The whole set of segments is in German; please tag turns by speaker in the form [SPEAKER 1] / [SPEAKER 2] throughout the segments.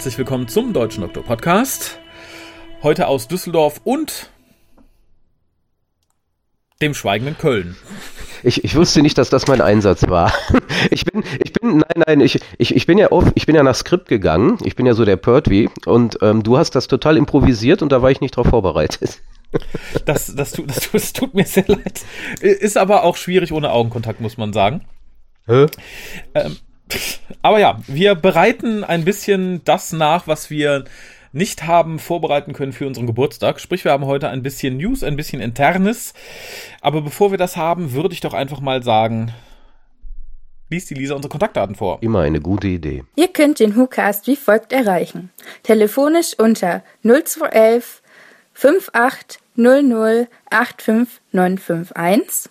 [SPEAKER 1] Herzlich willkommen zum Deutschen Doktor Podcast. Heute aus Düsseldorf und dem schweigenden Köln.
[SPEAKER 2] Ich, ich wusste nicht, dass das mein Einsatz war. Ich bin, ich bin, nein, nein, ich, ich, ich bin ja auf, ich bin ja nach Skript gegangen. Ich bin ja so der Pertwee und ähm, du hast das total improvisiert und da war ich nicht drauf vorbereitet.
[SPEAKER 1] Das, das, tut, das, das tut mir sehr leid. Ist aber auch schwierig ohne Augenkontakt, muss man sagen. Hä? Ähm, aber ja, wir bereiten ein bisschen das nach, was wir nicht haben vorbereiten können für unseren Geburtstag. Sprich, wir haben heute ein bisschen News, ein bisschen Internes. Aber bevor wir das haben, würde ich doch einfach mal sagen, liest die Lisa unsere Kontaktdaten vor.
[SPEAKER 2] Immer eine gute Idee.
[SPEAKER 3] Ihr könnt den WhoCast wie folgt erreichen. Telefonisch unter 0211 5800 85951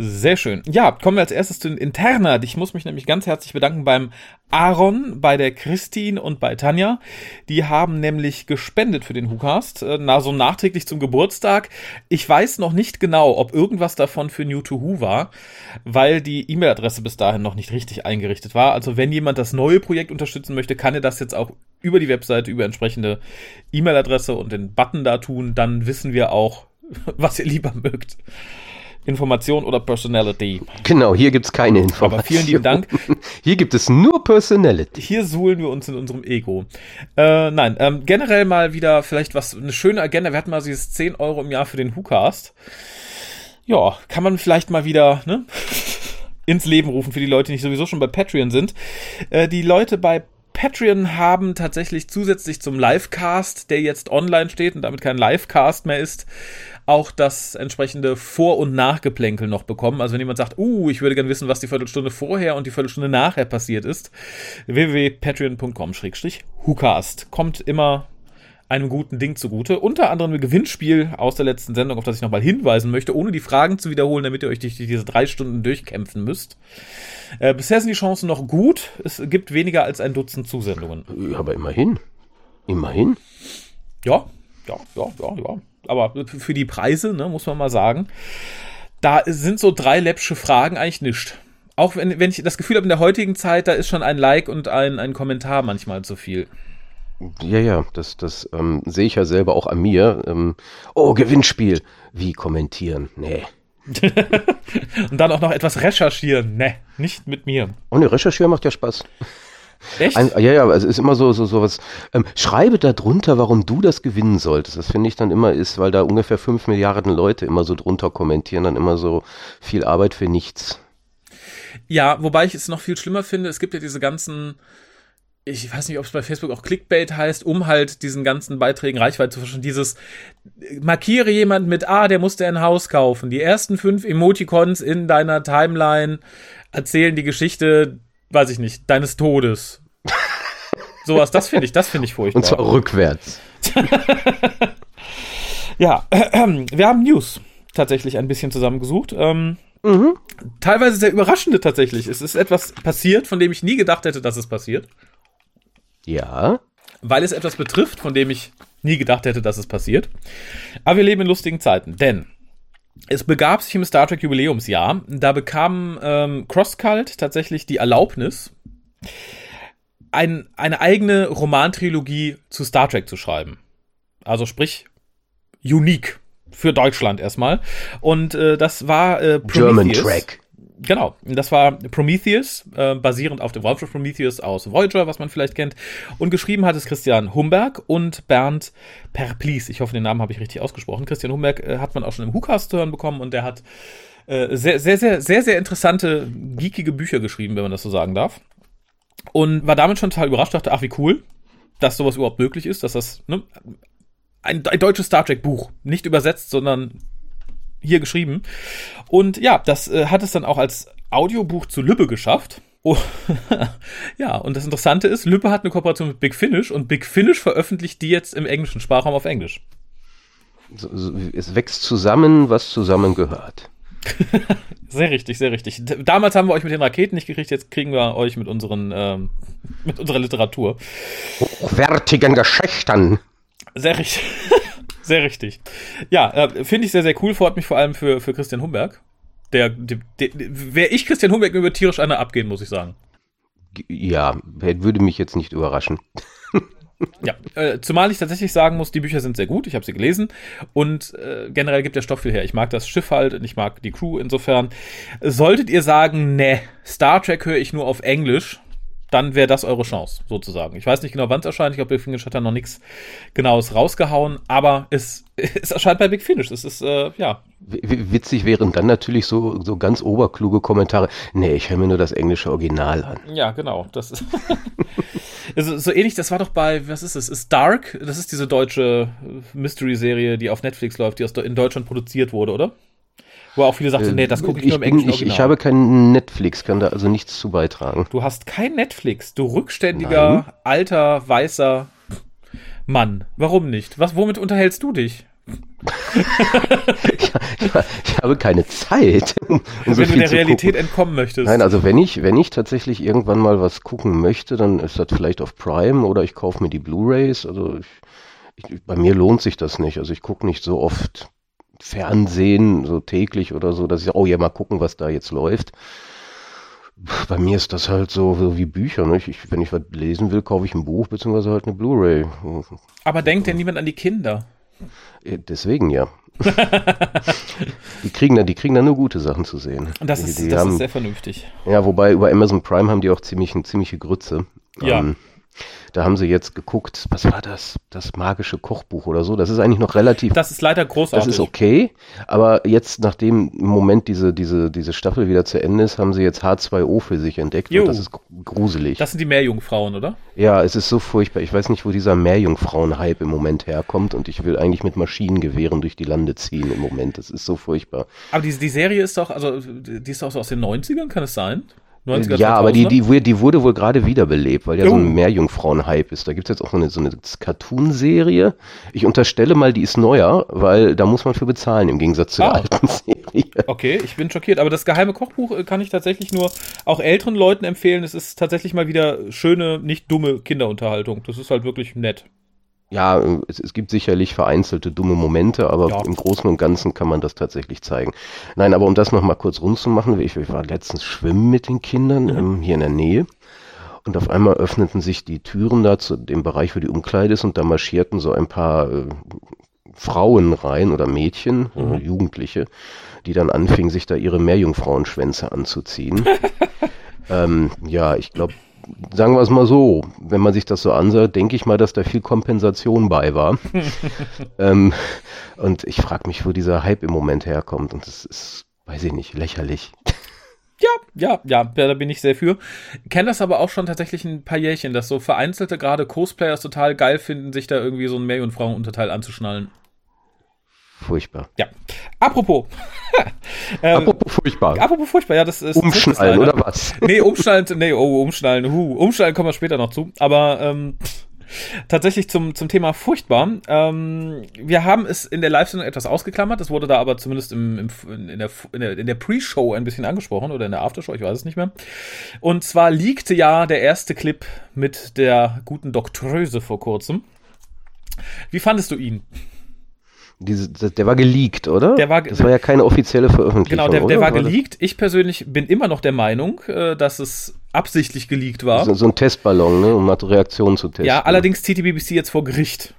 [SPEAKER 1] Sehr schön. Ja, kommen wir als erstes zu den Interna. Ich muss mich nämlich ganz herzlich bedanken beim Aaron, bei der Christine und bei Tanja. Die haben nämlich gespendet für den WhoCast, äh, na, so nachträglich zum Geburtstag. Ich weiß noch nicht genau, ob irgendwas davon für New to Who war, weil die E-Mail-Adresse bis dahin noch nicht richtig eingerichtet war. Also wenn jemand das neue Projekt unterstützen möchte, kann er das jetzt auch über die Webseite, über entsprechende E-Mail-Adresse und den Button da tun. Dann wissen wir auch, was ihr lieber mögt. Information oder Personality.
[SPEAKER 2] Genau, hier gibt es keine Information.
[SPEAKER 1] Aber vielen lieben Dank.
[SPEAKER 2] Hier gibt es nur Personality.
[SPEAKER 1] Hier suhlen wir uns in unserem Ego. Äh, nein, ähm, generell mal wieder vielleicht was, eine schöne Agenda. Wir hatten mal dieses 10 Euro im Jahr für den WhoCast. Ja, kann man vielleicht mal wieder, ne? ins Leben rufen für die Leute, die nicht sowieso schon bei Patreon sind. Äh, die Leute bei Patreon haben tatsächlich zusätzlich zum Livecast, der jetzt online steht und damit kein Livecast mehr ist, auch das entsprechende Vor- und Nachgeplänkel noch bekommen. Also wenn jemand sagt, uh, ich würde gerne wissen, was die Viertelstunde vorher und die Viertelstunde nachher passiert ist, www.patreon.com-hucast. Kommt immer einem guten Ding zugute. Unter anderem ein Gewinnspiel aus der letzten Sendung, auf das ich nochmal hinweisen möchte, ohne die Fragen zu wiederholen, damit ihr euch durch diese drei Stunden durchkämpfen müsst. Äh, bisher sind die Chancen noch gut. Es gibt weniger als ein Dutzend Zusendungen.
[SPEAKER 2] Aber immerhin. Immerhin.
[SPEAKER 1] Ja, ja, ja, ja, ja aber für die Preise, ne, muss man mal sagen, da sind so drei läppsche Fragen eigentlich nichts. Auch wenn, wenn ich das Gefühl habe, in der heutigen Zeit, da ist schon ein Like und ein, ein Kommentar manchmal zu viel.
[SPEAKER 2] Ja, ja, das, das ähm, sehe ich ja selber auch an mir. Ähm, oh, Gewinnspiel. Wie kommentieren? Nee.
[SPEAKER 1] und dann auch noch etwas recherchieren. Nee, nicht mit mir.
[SPEAKER 2] Oh ne, recherchieren macht ja Spaß.
[SPEAKER 1] Echt?
[SPEAKER 2] Ein, ja, ja, also es ist immer so, so, so was. Ähm, schreibe da drunter, warum du das gewinnen solltest. Das finde ich dann immer ist, weil da ungefähr fünf Milliarden Leute immer so drunter kommentieren, dann immer so viel Arbeit für nichts.
[SPEAKER 1] Ja, wobei ich es noch viel schlimmer finde, es gibt ja diese ganzen, ich weiß nicht, ob es bei Facebook auch Clickbait heißt, um halt diesen ganzen Beiträgen Reichweite zu verschaffen. Dieses, markiere jemand mit, ah, der musste ein Haus kaufen. Die ersten fünf Emoticons in deiner Timeline erzählen die Geschichte weiß ich nicht, deines Todes. Sowas, das finde ich, das finde ich furchtbar.
[SPEAKER 2] Und zwar rückwärts.
[SPEAKER 1] ja, äh, äh, wir haben News tatsächlich ein bisschen zusammengesucht. Ähm, mhm. Teilweise sehr überraschende tatsächlich. Es ist etwas passiert, von dem ich nie gedacht hätte, dass es passiert.
[SPEAKER 2] Ja.
[SPEAKER 1] Weil es etwas betrifft, von dem ich nie gedacht hätte, dass es passiert. Aber wir leben in lustigen Zeiten, denn es begab sich im Star Trek Jubiläumsjahr. Da bekam ähm, CrossCult tatsächlich die Erlaubnis, ein, eine eigene Romantrilogie zu Star Trek zu schreiben. Also sprich, unique für Deutschland erstmal. Und äh, das war äh,
[SPEAKER 2] Prometheus. German Track.
[SPEAKER 1] Genau, das war Prometheus, äh, basierend auf dem Wolfram Prometheus aus Voyager, was man vielleicht kennt. Und geschrieben hat es Christian Humberg und Bernd Perplis. Ich hoffe, den Namen habe ich richtig ausgesprochen. Christian Humberg äh, hat man auch schon im zu hören bekommen und der hat äh, sehr, sehr, sehr, sehr, sehr interessante, geekige Bücher geschrieben, wenn man das so sagen darf. Und war damit schon total überrascht, dachte, ach, wie cool, dass sowas überhaupt möglich ist, dass das, ne, ein, ein deutsches Star Trek Buch, nicht übersetzt, sondern hier geschrieben. Und ja, das äh, hat es dann auch als Audiobuch zu Lübbe geschafft. Oh, ja, und das Interessante ist, Lübbe hat eine Kooperation mit Big Finish und Big Finish veröffentlicht die jetzt im englischen Sprachraum auf Englisch.
[SPEAKER 2] Es wächst zusammen, was zusammengehört.
[SPEAKER 1] sehr richtig, sehr richtig. Damals haben wir euch mit den Raketen nicht gekriegt, jetzt kriegen wir euch mit unseren, ähm, mit unserer Literatur.
[SPEAKER 2] Hochwertigen Geschichten.
[SPEAKER 1] Sehr richtig. sehr richtig. Ja, äh, finde ich sehr, sehr cool. Freut mich vor allem für, für Christian Humberg. Der, der, der wäre ich Christian Humberg, mir würde tierisch einer abgehen, muss ich sagen.
[SPEAKER 2] Ja, würde mich jetzt nicht überraschen.
[SPEAKER 1] Ja, äh, zumal ich tatsächlich sagen muss, die Bücher sind sehr gut, ich habe sie gelesen und äh, generell gibt der Stoff viel her. Ich mag das Schiff halt und ich mag die Crew insofern. Solltet ihr sagen, ne, Star Trek höre ich nur auf Englisch, dann wäre das eure Chance, sozusagen. Ich weiß nicht genau, wann es erscheint. Ich glaube, Big Finish hat da noch nichts Genaues rausgehauen, aber es, es erscheint bei Big Finish. Es ist, äh, ja.
[SPEAKER 2] Witzig wären dann natürlich so, so ganz oberkluge Kommentare. Nee, ich höre mir nur das englische Original an.
[SPEAKER 1] Ja, genau. Das ist also, so ähnlich, das war doch bei, was ist es? Ist Dark? Das ist diese deutsche Mystery-Serie, die auf Netflix läuft, die aus, in Deutschland produziert wurde, oder? Wo auch viele sagten, äh, nee, das gucke ich, ich nur im
[SPEAKER 2] Englischen. Ich, ich, habe kein Netflix, kann da also nichts zu beitragen.
[SPEAKER 1] Du hast kein Netflix, du rückständiger, Nein. alter, weißer Mann. Warum nicht? Was, womit unterhältst du dich?
[SPEAKER 2] ich, ich, habe keine Zeit.
[SPEAKER 1] Um wenn so du der Realität gucken. entkommen möchtest.
[SPEAKER 2] Nein, also wenn ich, wenn ich tatsächlich irgendwann mal was gucken möchte, dann ist das vielleicht auf Prime oder ich kaufe mir die Blu-Rays. Also ich, bei mir lohnt sich das nicht. Also ich gucke nicht so oft Fernsehen, so täglich oder so, dass ich, oh ja, mal gucken, was da jetzt läuft. Bei mir ist das halt so, so wie Bücher. Ne? Ich, wenn ich was lesen will, kaufe ich ein Buch beziehungsweise halt eine Blu-ray.
[SPEAKER 1] Aber denkt denn niemand an die Kinder?
[SPEAKER 2] Deswegen ja. die kriegen da, die kriegen da nur gute Sachen zu sehen.
[SPEAKER 1] Das, ist, die das haben, ist sehr vernünftig.
[SPEAKER 2] Ja, wobei über Amazon Prime haben die auch ziemlich, ziemliche Grütze.
[SPEAKER 1] Ja. Ähm,
[SPEAKER 2] da haben sie jetzt geguckt, was war das? Das magische Kochbuch oder so. Das ist eigentlich noch relativ.
[SPEAKER 1] Das ist leider großartig.
[SPEAKER 2] Das ist okay. Aber jetzt, nachdem im Moment diese, diese, diese Staffel wieder zu Ende ist, haben sie jetzt H2O für sich entdeckt. Jo. Und das ist gruselig.
[SPEAKER 1] Das sind die Meerjungfrauen, oder?
[SPEAKER 2] Ja, es ist so furchtbar. Ich weiß nicht, wo dieser Meerjungfrauen-Hype im Moment herkommt. Und ich will eigentlich mit Maschinengewehren durch die Lande ziehen im Moment. Das ist so furchtbar.
[SPEAKER 1] Aber die, die Serie ist doch, also, die ist doch so aus den 90ern, kann es sein?
[SPEAKER 2] 90er, ja, aber die, die, die wurde wohl gerade wiederbelebt, weil ja oh. so ein Meerjungfrauen-Hype ist. Da gibt es jetzt auch so eine, so eine Cartoon-Serie. Ich unterstelle mal, die ist neuer, weil da muss man für bezahlen, im Gegensatz zu ah. der alten Serie.
[SPEAKER 1] Okay, ich bin schockiert. Aber das geheime Kochbuch äh, kann ich tatsächlich nur auch älteren Leuten empfehlen. Es ist tatsächlich mal wieder schöne, nicht dumme Kinderunterhaltung. Das ist halt wirklich nett
[SPEAKER 2] ja, es, es, gibt sicherlich vereinzelte dumme Momente, aber ja. im Großen und Ganzen kann man das tatsächlich zeigen. Nein, aber um das nochmal kurz rund zu machen, ich, ich war letztens schwimmen mit den Kindern mhm. ähm, hier in der Nähe. Und auf einmal öffneten sich die Türen da zu dem Bereich, wo die Umkleide ist, und da marschierten so ein paar äh, Frauen rein oder Mädchen, mhm. äh, Jugendliche, die dann anfingen, sich da ihre Meerjungfrauenschwänze anzuziehen. ähm, ja, ich glaube, sagen wir es mal so, wenn man sich das so ansah, denke ich mal, dass da viel Kompensation bei war. ähm, und ich frage mich, wo dieser Hype im Moment herkommt. Und das ist, weiß ich nicht, lächerlich.
[SPEAKER 1] Ja, ja, ja, da bin ich sehr für. Kenne das aber auch schon tatsächlich ein paar Jährchen, dass so vereinzelte gerade Cosplayers total geil finden, sich da irgendwie so ein Meerjungfrauen-Unterteil anzuschnallen.
[SPEAKER 2] Furchtbar.
[SPEAKER 1] Ja. Apropos.
[SPEAKER 2] ähm, apropos furchtbar.
[SPEAKER 1] Apropos furchtbar, ja, das ist.
[SPEAKER 2] Umschnallen, oder was?
[SPEAKER 1] nee, umschnallen, nee, oh, umschnallen, hu. Umschnallen kommen wir später noch zu. Aber, ähm, tatsächlich zum, zum Thema furchtbar. Ähm, wir haben es in der Live-Sendung etwas ausgeklammert. Das wurde da aber zumindest im, im, in der, in der, in der Pre-Show ein bisschen angesprochen oder in der Aftershow, ich weiß es nicht mehr. Und zwar liegte ja der erste Clip mit der guten Doktröse vor kurzem. Wie fandest du ihn?
[SPEAKER 2] Diese, der war geleakt, oder?
[SPEAKER 1] Der war,
[SPEAKER 2] das war ja keine offizielle Veröffentlichung.
[SPEAKER 1] Genau, der, der war geleakt. Ich persönlich bin immer noch der Meinung, äh, dass es absichtlich geleakt war.
[SPEAKER 2] So, so ein Testballon, ne, um Reaktionen zu testen.
[SPEAKER 1] Ja, allerdings zieht die BBC jetzt vor Gericht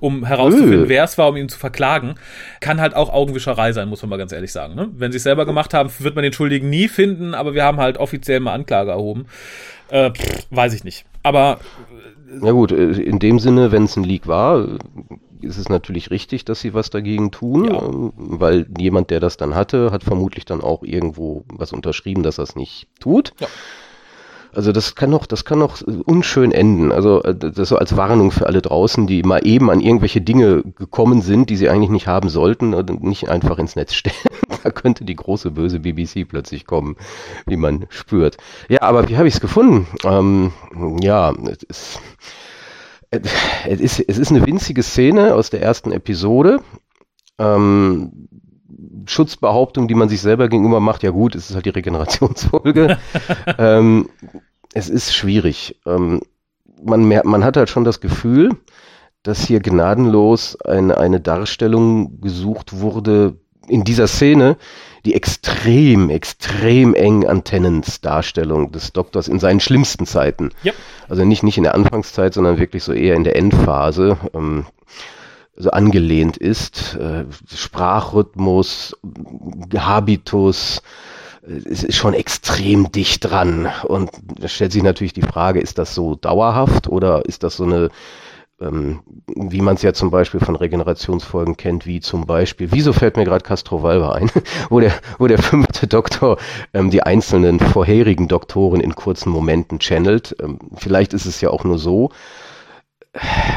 [SPEAKER 1] um herauszufinden, wer es war, um ihn zu verklagen, kann halt auch Augenwischerei sein, muss man mal ganz ehrlich sagen. Ne? Wenn sie es selber gemacht haben, wird man den Schuldigen nie finden, aber wir haben halt offiziell mal Anklage erhoben. Äh, pff, weiß ich nicht. Aber.
[SPEAKER 2] Ja gut, äh, in dem Sinne, wenn es ein Leak war, ist es natürlich richtig, dass sie was dagegen tun, ja. Ähm, weil jemand, der das dann hatte, hat vermutlich dann auch irgendwo was unterschrieben, dass er es nicht tut. Ja. Also das kann noch, das kann noch unschön enden. Also äh, das so als Warnung für alle draußen, die mal eben an irgendwelche Dinge gekommen sind, die sie eigentlich nicht haben sollten und nicht einfach ins Netz stellen. da könnte die große böse BBC plötzlich kommen, wie man spürt. Ja, aber wie habe ich es gefunden? Ähm, ja, es ist es ist, es ist eine winzige Szene aus der ersten Episode. Ähm, Schutzbehauptung, die man sich selber gegenüber macht, ja gut, es ist halt die Regenerationsfolge. ähm, es ist schwierig. Ähm, man, mehr, man hat halt schon das Gefühl, dass hier gnadenlos eine, eine Darstellung gesucht wurde in dieser Szene, die extrem, extrem eng an Tennants Darstellung des Doktors in seinen schlimmsten Zeiten. Ja. Also nicht, nicht in der Anfangszeit, sondern wirklich so eher in der Endphase. Ähm, so angelehnt ist. Äh, Sprachrhythmus, Habitus, äh, es ist schon extrem dicht dran. Und da stellt sich natürlich die Frage, ist das so dauerhaft oder ist das so eine, ähm, wie man es ja zum Beispiel von Regenerationsfolgen kennt, wie zum Beispiel, wieso fällt mir gerade Castrovalva ein, wo der, wo der fünfte Doktor ähm, die einzelnen vorherigen Doktoren in kurzen Momenten channelt. Ähm, vielleicht ist es ja auch nur so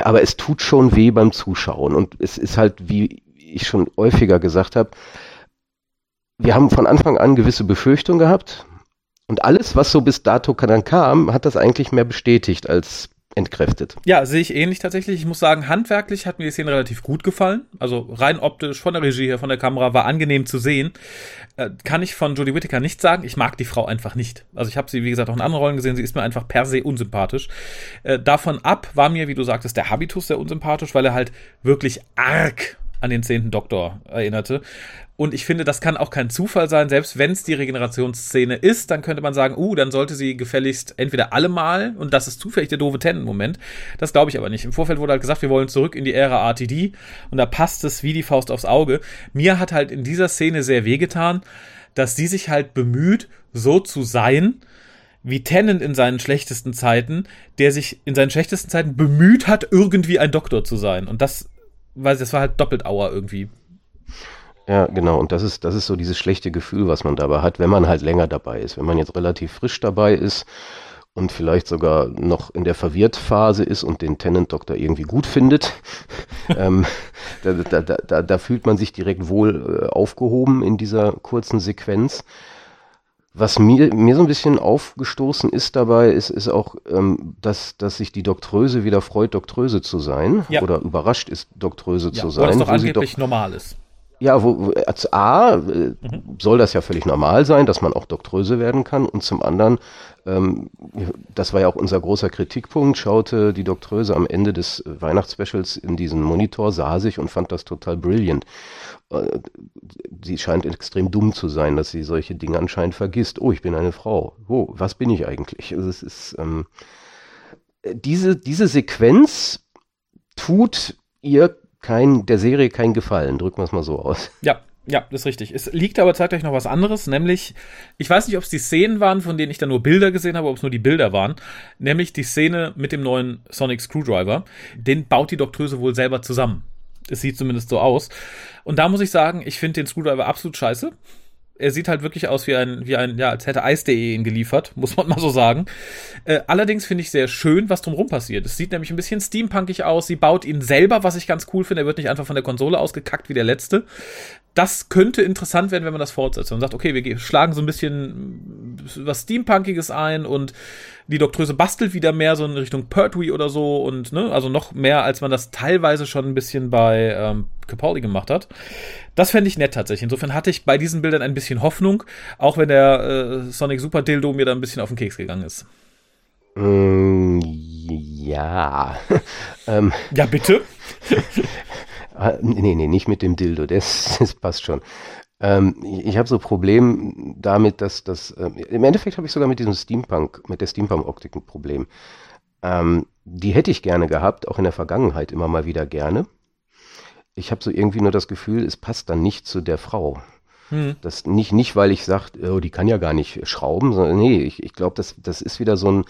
[SPEAKER 2] aber es tut schon weh beim Zuschauen. Und es ist halt, wie ich schon häufiger gesagt habe, wir haben von Anfang an gewisse Befürchtungen gehabt. Und alles, was so bis dato dann kam, hat das eigentlich mehr bestätigt als entkräftet.
[SPEAKER 1] Ja, sehe ich ähnlich tatsächlich. Ich muss sagen, handwerklich hat mir die Szene relativ gut gefallen. Also rein optisch, von der Regie her, von der Kamera, war angenehm zu sehen. Äh, kann ich von Jodie Whittaker nicht sagen. Ich mag die Frau einfach nicht. Also ich habe sie, wie gesagt, auch in anderen Rollen gesehen. Sie ist mir einfach per se unsympathisch. Äh, davon ab war mir, wie du sagtest, der Habitus sehr unsympathisch, weil er halt wirklich arg an den zehnten Doktor erinnerte. Und ich finde, das kann auch kein Zufall sein. Selbst wenn es die Regenerationsszene ist, dann könnte man sagen, uh, dann sollte sie gefälligst entweder allemal, und das ist zufällig der doofe Ten-Moment. Das glaube ich aber nicht. Im Vorfeld wurde halt gesagt, wir wollen zurück in die Ära RTD. Und da passt es wie die Faust aufs Auge. Mir hat halt in dieser Szene sehr wehgetan, dass sie sich halt bemüht, so zu sein, wie Tennant in seinen schlechtesten Zeiten, der sich in seinen schlechtesten Zeiten bemüht hat, irgendwie ein Doktor zu sein. Und das, weil das war halt doppelt Auer irgendwie.
[SPEAKER 2] Ja, genau. Und das ist, das ist so dieses schlechte Gefühl, was man dabei hat, wenn man halt länger dabei ist. Wenn man jetzt relativ frisch dabei ist und vielleicht sogar noch in der Verwirrtphase ist und den Tenant-Doktor irgendwie gut findet, ähm, da, da, da, da, fühlt man sich direkt wohl äh, aufgehoben in dieser kurzen Sequenz. Was mir, mir so ein bisschen aufgestoßen ist dabei, ist, ist auch, ähm, dass, dass sich die Doktröse wieder freut, Doktröse zu sein ja. oder überrascht ist, Doktröse ja, zu sein. Was
[SPEAKER 1] doch angeblich normal ist.
[SPEAKER 2] Ja, wo, als A äh, mhm. soll das ja völlig normal sein, dass man auch Doktröse werden kann. Und zum anderen, ähm, das war ja auch unser großer Kritikpunkt, schaute die Doktröse am Ende des Weihnachtsspecials in diesen Monitor, sah sich und fand das total brillant. Äh, sie scheint extrem dumm zu sein, dass sie solche Dinge anscheinend vergisst. Oh, ich bin eine Frau. Oh, was bin ich eigentlich? Also es ist, ähm, diese, diese Sequenz tut ihr kein, der Serie kein Gefallen, drücken wir es mal so aus.
[SPEAKER 1] Ja, ja, das ist richtig. Es liegt aber zeitgleich noch was anderes, nämlich, ich weiß nicht, ob es die Szenen waren, von denen ich dann nur Bilder gesehen habe, ob es nur die Bilder waren, nämlich die Szene mit dem neuen Sonic Screwdriver. Den baut die Doktröse wohl selber zusammen. Es sieht zumindest so aus. Und da muss ich sagen, ich finde den Screwdriver absolut scheiße er sieht halt wirklich aus wie ein, wie ein, ja, als hätte Eis.de ihn geliefert, muss man mal so sagen. Äh, allerdings finde ich sehr schön, was drumherum passiert. Es sieht nämlich ein bisschen steampunkig aus. Sie baut ihn selber, was ich ganz cool finde. Er wird nicht einfach von der Konsole ausgekackt wie der letzte. Das könnte interessant werden, wenn man das fortsetzt und sagt, okay, wir schlagen so ein bisschen was Steampunkiges ein und die Doktröse bastelt wieder mehr so in Richtung Pertwee oder so und ne, also noch mehr, als man das teilweise schon ein bisschen bei ähm, Capaldi gemacht hat. Das fände ich nett tatsächlich. Insofern hatte ich bei diesen Bildern ein bisschen Hoffnung, auch wenn der äh, Sonic Super Dildo mir da ein bisschen auf den Keks gegangen ist.
[SPEAKER 2] Mm, ja.
[SPEAKER 1] ähm. Ja, bitte?
[SPEAKER 2] Ah, nee, nee, nicht mit dem Dildo, das, das passt schon. Ähm, ich habe so Problem damit, dass das, äh, im Endeffekt habe ich sogar mit diesem Steampunk, mit der Steampunk-Optik ein Problem. Ähm, die hätte ich gerne gehabt, auch in der Vergangenheit immer mal wieder gerne. Ich habe so irgendwie nur das Gefühl, es passt dann nicht zu der Frau. Hm. Das nicht, nicht, weil ich sage, oh, die kann ja gar nicht schrauben, sondern nee, ich, ich glaube, das, das ist wieder so ein,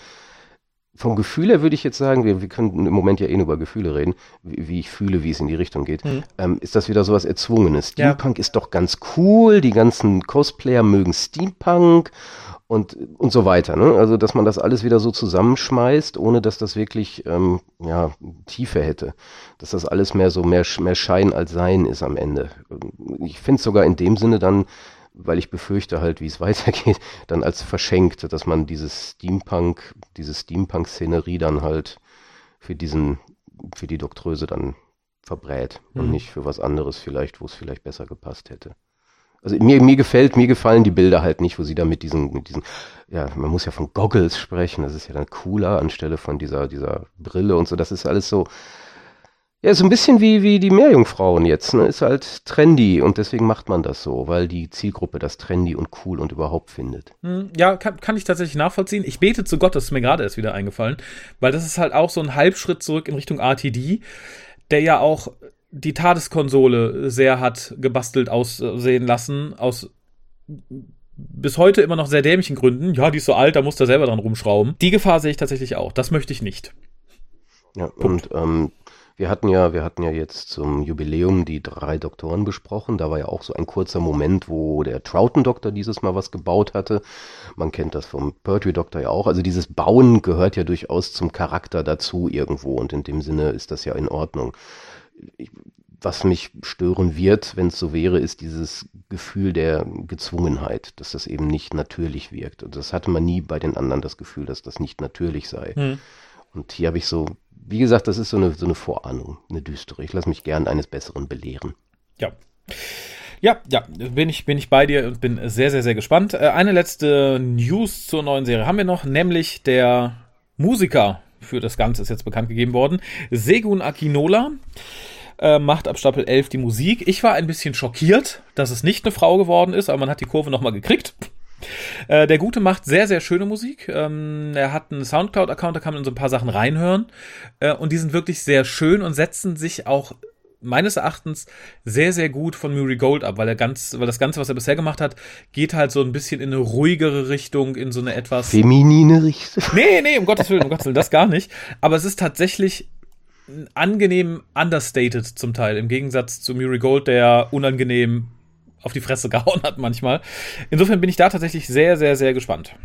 [SPEAKER 2] vom Gefühl her würde ich jetzt sagen, wir, wir können im Moment ja eh nur über Gefühle reden, wie, wie ich fühle, wie es in die Richtung geht, mhm. ähm, ist das wieder sowas Erzwungenes. Steampunk ja. ist doch ganz cool, die ganzen Cosplayer mögen Steampunk und, und so weiter. Ne? Also, dass man das alles wieder so zusammenschmeißt, ohne dass das wirklich ähm, ja, Tiefe hätte. Dass das alles mehr so mehr, mehr Schein als Sein ist am Ende. Ich finde es sogar in dem Sinne dann weil ich befürchte halt, wie es weitergeht, dann als verschenkt, dass man dieses Steampunk, diese Steampunk-Szenerie dann halt für diesen, für die Doktröse dann verbrät mhm. und nicht für was anderes vielleicht, wo es vielleicht besser gepasst hätte. Also mir, mir gefällt, mir gefallen die Bilder halt nicht, wo sie da mit diesen, mit diesen, ja, man muss ja von Goggles sprechen, das ist ja dann cooler anstelle von dieser, dieser Brille und so, das ist alles so, ja, so ein bisschen wie, wie die Meerjungfrauen jetzt, ne? Ist halt trendy und deswegen macht man das so, weil die Zielgruppe das trendy und cool und überhaupt findet.
[SPEAKER 1] Hm, ja, kann, kann ich tatsächlich nachvollziehen. Ich bete zu Gott, das ist mir gerade erst wieder eingefallen, weil das ist halt auch so ein Halbschritt zurück in Richtung RTD, der ja auch die TARDIS-Konsole sehr hat gebastelt aussehen lassen, aus bis heute immer noch sehr dämlichen Gründen. Ja, die ist so alt, da muss er selber dran rumschrauben. Die Gefahr sehe ich tatsächlich auch. Das möchte ich nicht.
[SPEAKER 2] Ja, Punkt. und ähm, wir hatten ja, wir hatten ja jetzt zum Jubiläum die drei Doktoren besprochen. Da war ja auch so ein kurzer Moment, wo der Troughton-Doktor dieses Mal was gebaut hatte. Man kennt das vom Pertwee-Doktor ja auch. Also dieses Bauen gehört ja durchaus zum Charakter dazu irgendwo und in dem Sinne ist das ja in Ordnung. Ich, was mich stören wird, wenn es so wäre, ist dieses Gefühl der Gezwungenheit, dass das eben nicht natürlich wirkt. Und das hatte man nie bei den anderen das Gefühl, dass das nicht natürlich sei. Hm. Und hier habe ich so wie gesagt, das ist so eine, so eine Vorahnung, eine düstere. Ich lasse mich gern eines Besseren belehren.
[SPEAKER 1] Ja. Ja, ja, bin ich, bin ich bei dir und bin sehr, sehr, sehr gespannt. Äh, eine letzte News zur neuen Serie haben wir noch, nämlich der Musiker für das Ganze ist jetzt bekannt gegeben worden. Segun Akinola äh, macht ab Staffel 11 die Musik. Ich war ein bisschen schockiert, dass es nicht eine Frau geworden ist, aber man hat die Kurve nochmal gekriegt. Äh, der Gute macht sehr, sehr schöne Musik. Ähm, er hat einen Soundcloud-Account, da kann man in so ein paar Sachen reinhören. Äh, und die sind wirklich sehr schön und setzen sich auch meines Erachtens sehr, sehr gut von Murray Gold ab, weil er ganz, weil das Ganze, was er bisher gemacht hat, geht halt so ein bisschen in eine ruhigere Richtung, in so eine etwas.
[SPEAKER 2] Feminine Richtung.
[SPEAKER 1] Nee, nee, um Gottes Willen, um Gottes Willen, das gar nicht. Aber es ist tatsächlich angenehm understated zum Teil, im Gegensatz zu Murray Gold, der unangenehm auf die Fresse gehauen hat manchmal. Insofern bin ich da tatsächlich sehr, sehr, sehr gespannt.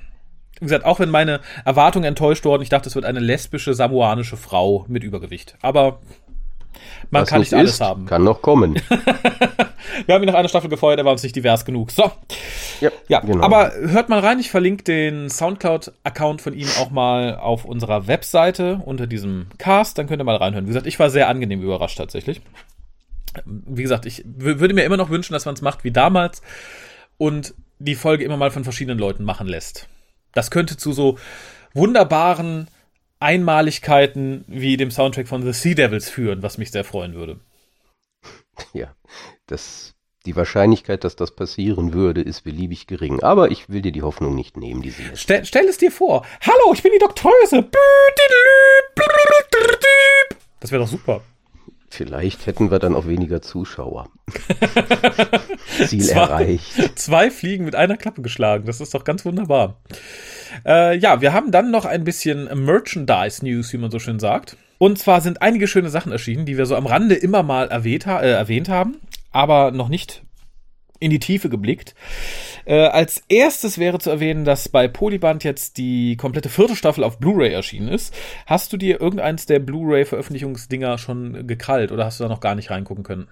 [SPEAKER 1] Wie gesagt, auch wenn meine Erwartungen enttäuscht wurden, ich dachte, es wird eine lesbische samoanische Frau mit Übergewicht. Aber man Was kann nicht alles ist, haben.
[SPEAKER 2] Kann noch kommen.
[SPEAKER 1] Wir haben ihn nach einer Staffel gefeuert, er war uns nicht divers genug. So. Ja, ja genau. aber hört mal rein, ich verlinke den Soundcloud-Account von ihm auch mal auf unserer Webseite unter diesem Cast, dann könnt ihr mal reinhören. Wie gesagt, ich war sehr angenehm überrascht tatsächlich wie gesagt, ich würde mir immer noch wünschen, dass man es macht wie damals und die Folge immer mal von verschiedenen Leuten machen lässt. Das könnte zu so wunderbaren Einmaligkeiten wie dem Soundtrack von The Sea Devils führen, was mich sehr freuen würde.
[SPEAKER 2] Ja, das, die Wahrscheinlichkeit, dass das passieren würde, ist beliebig gering. Aber ich will dir die Hoffnung nicht nehmen, die sie
[SPEAKER 1] Stell, stell es dir vor. Hallo, ich bin die Doktorse. Das wäre doch super.
[SPEAKER 2] Vielleicht hätten wir dann auch weniger Zuschauer. Ziel
[SPEAKER 1] zwei,
[SPEAKER 2] erreicht.
[SPEAKER 1] Zwei Fliegen mit einer Klappe geschlagen. Das ist doch ganz wunderbar. Äh, ja, wir haben dann noch ein bisschen Merchandise-News, wie man so schön sagt. Und zwar sind einige schöne Sachen erschienen, die wir so am Rande immer mal erwähnt, äh, erwähnt haben, aber noch nicht in die Tiefe geblickt. Äh, als erstes wäre zu erwähnen, dass bei Polyband jetzt die komplette vierte Staffel auf Blu-ray erschienen ist. Hast du dir irgendeins der Blu-ray-Veröffentlichungsdinger schon gekrallt oder hast du da noch gar nicht reingucken können?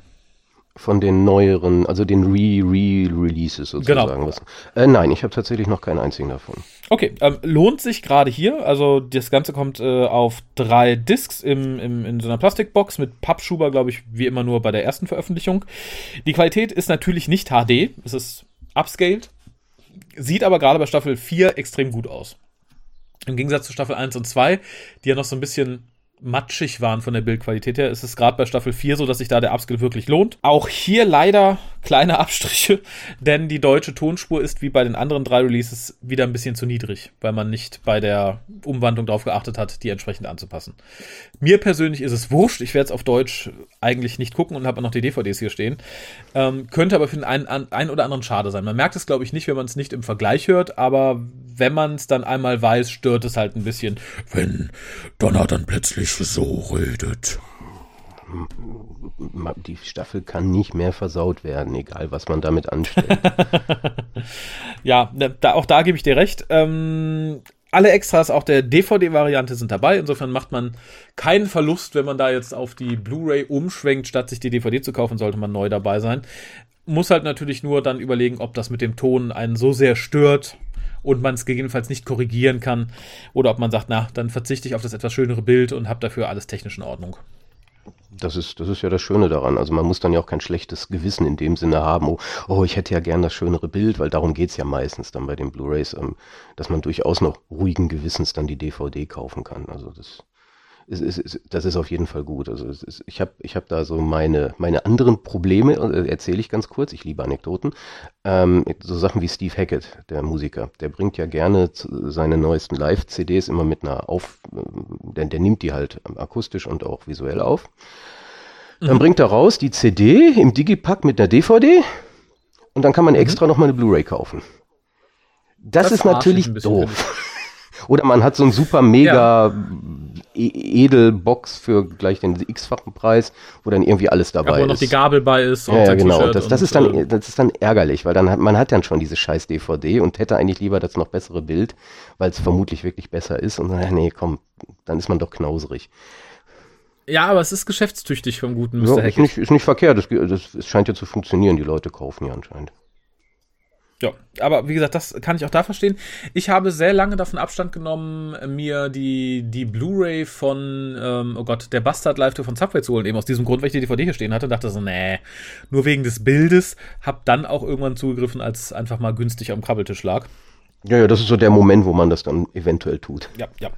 [SPEAKER 2] Von den neueren, also den Re-Re-Releases sozusagen. Genau. Äh, nein, ich habe tatsächlich noch keinen einzigen davon.
[SPEAKER 1] Okay, ähm, lohnt sich gerade hier. Also das Ganze kommt äh, auf drei Discs im, im, in so einer Plastikbox mit Pappschuber, glaube ich, wie immer nur bei der ersten Veröffentlichung. Die Qualität ist natürlich nicht HD, es ist upscaled, sieht aber gerade bei Staffel 4 extrem gut aus. Im Gegensatz zu Staffel 1 und 2, die ja noch so ein bisschen matschig waren von der Bildqualität her, ist es gerade bei Staffel 4 so, dass sich da der Upskill wirklich lohnt. Auch hier leider kleine Abstriche, denn die deutsche Tonspur ist wie bei den anderen drei Releases wieder ein bisschen zu niedrig, weil man nicht bei der Umwandlung darauf geachtet hat, die entsprechend anzupassen. Mir persönlich ist es wurscht, ich werde es auf Deutsch eigentlich nicht gucken und habe noch die DVDs hier stehen. Ähm, könnte aber für den einen, einen oder anderen schade sein. Man merkt es, glaube ich, nicht, wenn man es nicht im Vergleich hört, aber wenn man es dann einmal weiß, stört es halt ein bisschen, wenn Donner dann plötzlich so redet.
[SPEAKER 2] Die Staffel kann nicht mehr versaut werden, egal was man damit anstellt.
[SPEAKER 1] ja, ne, da, auch da gebe ich dir recht. Ähm, alle Extras auch der DVD-Variante sind dabei. Insofern macht man keinen Verlust, wenn man da jetzt auf die Blu-ray umschwenkt, statt sich die DVD zu kaufen, sollte man neu dabei sein. Muss halt natürlich nur dann überlegen, ob das mit dem Ton einen so sehr stört, und man es gegebenenfalls nicht korrigieren kann oder ob man sagt, na, dann verzichte ich auf das etwas schönere Bild und habe dafür alles technisch in Ordnung.
[SPEAKER 2] Das ist, das ist ja das Schöne daran. Also man muss dann ja auch kein schlechtes Gewissen in dem Sinne haben, oh, oh ich hätte ja gern das schönere Bild, weil darum geht's ja meistens dann bei den Blu-rays, ähm, dass man durchaus noch ruhigen Gewissens dann die DVD kaufen kann. Also das ist, ist, ist, das ist auf jeden Fall gut. Also ich habe ich hab da so meine, meine anderen Probleme, äh, erzähle ich ganz kurz, ich liebe Anekdoten. Ähm, so Sachen wie Steve Hackett, der Musiker, der bringt ja gerne seine neuesten Live-CDs immer mit einer Auf, äh, der, der nimmt die halt akustisch und auch visuell auf. Dann mhm. bringt er raus die CD im Digipack mit einer DVD und dann kann man mhm. extra nochmal eine Blu-ray kaufen. Das, das ist natürlich doof. Oder man hat so ein super mega ja. E-, Edelbox für gleich den x-fachen Preis, wo dann irgendwie alles dabei ja, wo ist. Wo noch
[SPEAKER 1] die Gabel bei ist.
[SPEAKER 2] Und ja, ja genau. Das, das, ist dann, äh, das ist dann ärgerlich, weil dann hat, man hat dann schon diese scheiß DVD und hätte eigentlich lieber das noch bessere Bild, weil es vermutlich wirklich besser ist. Und dann, nee, komm, dann ist man doch knauserig.
[SPEAKER 1] Ja, aber es ist geschäftstüchtig vom guten Mr.
[SPEAKER 2] Ja, ist, nicht, ist nicht verkehrt. Das, das, das scheint ja zu funktionieren. Die Leute kaufen ja anscheinend.
[SPEAKER 1] Ja, aber wie gesagt, das kann ich auch da verstehen. Ich habe sehr lange davon Abstand genommen, mir die, die Blu-ray von, ähm, oh Gott, der Bastard Live Tour von Subway zu holen, eben aus diesem Grund, weil ich die DVD hier stehen hatte und dachte so, nee, nur wegen des Bildes, hab dann auch irgendwann zugegriffen, als einfach mal günstig am Krabbeltisch lag.
[SPEAKER 2] Ja, ja, das ist so der Moment, wo man das dann eventuell tut.
[SPEAKER 1] Ja, ja.